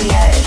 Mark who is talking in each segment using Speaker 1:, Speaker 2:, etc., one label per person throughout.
Speaker 1: Yeah.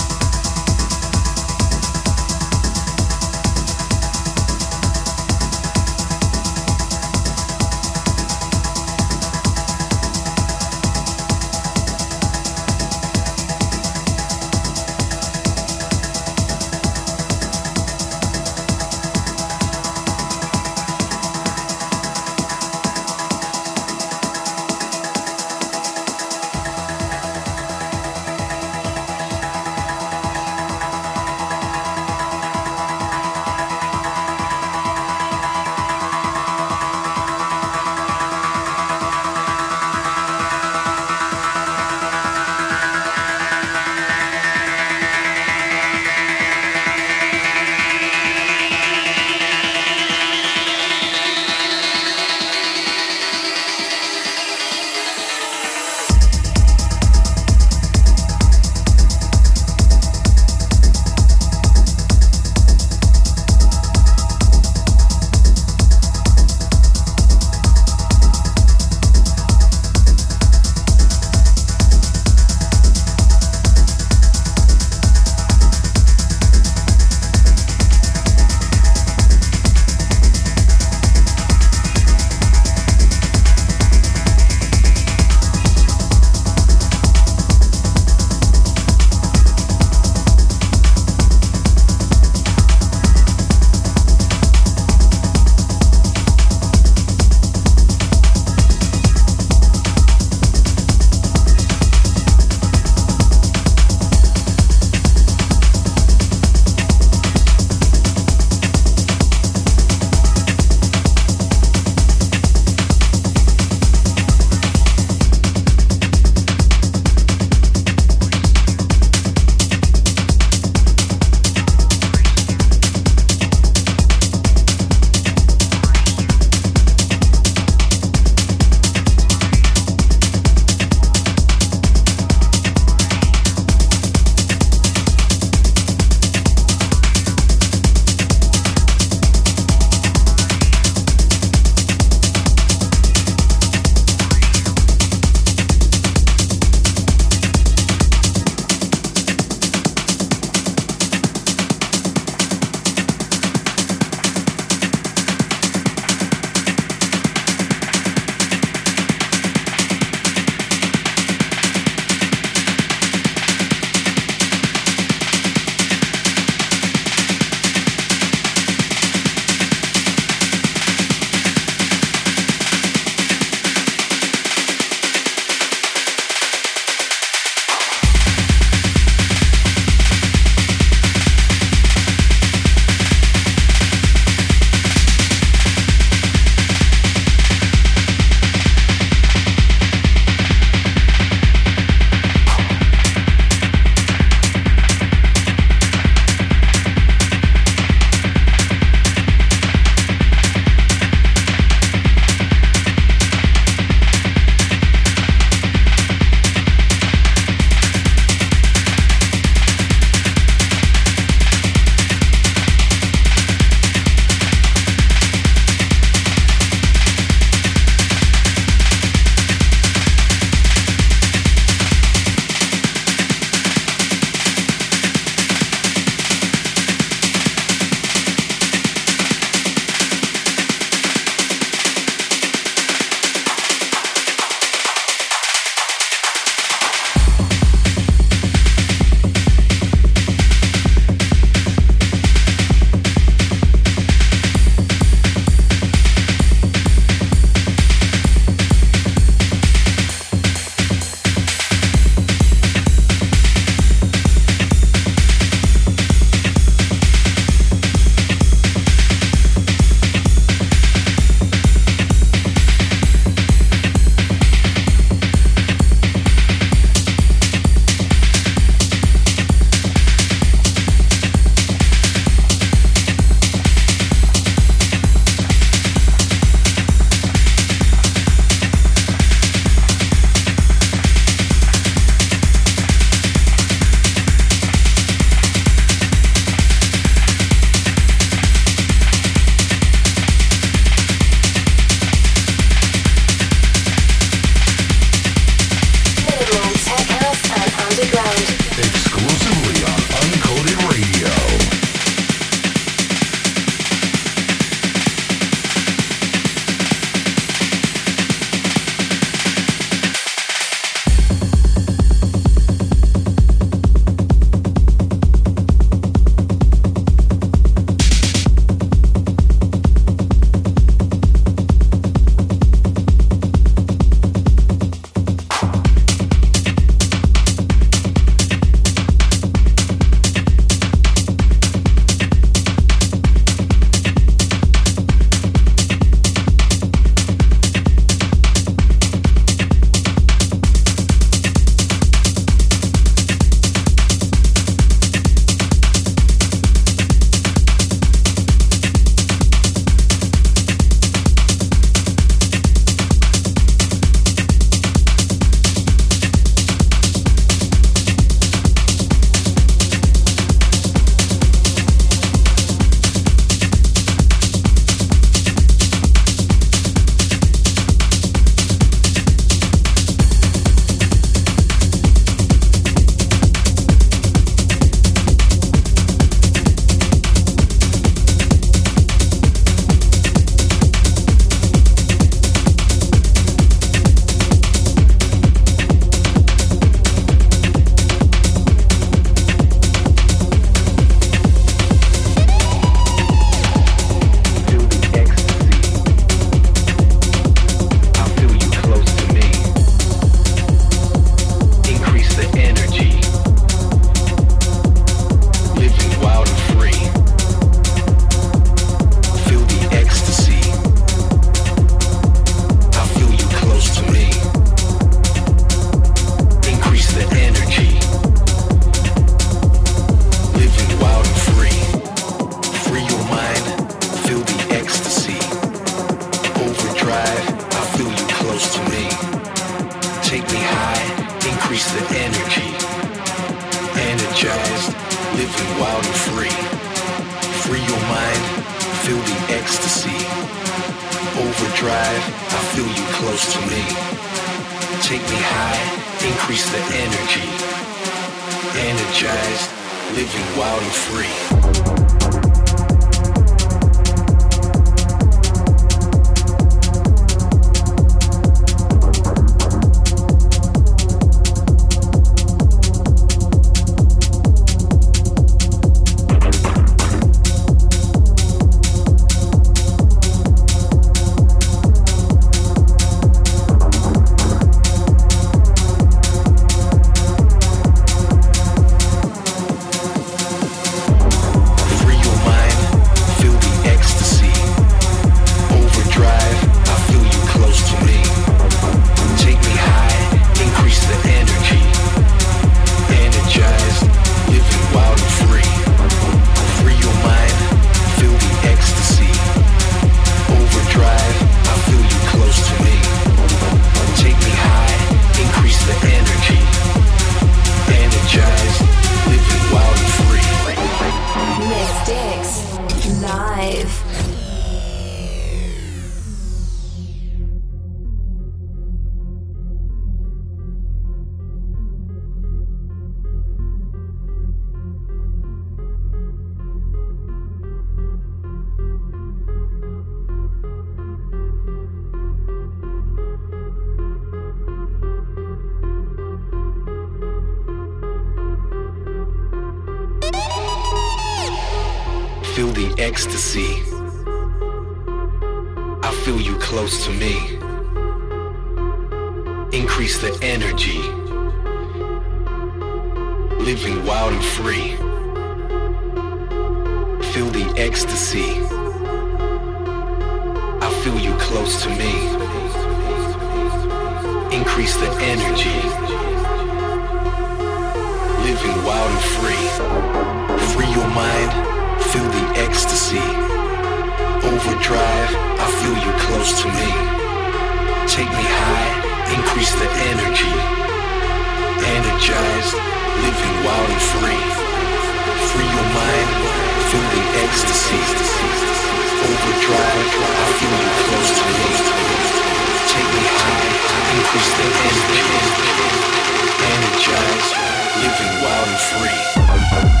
Speaker 1: Living wild and free.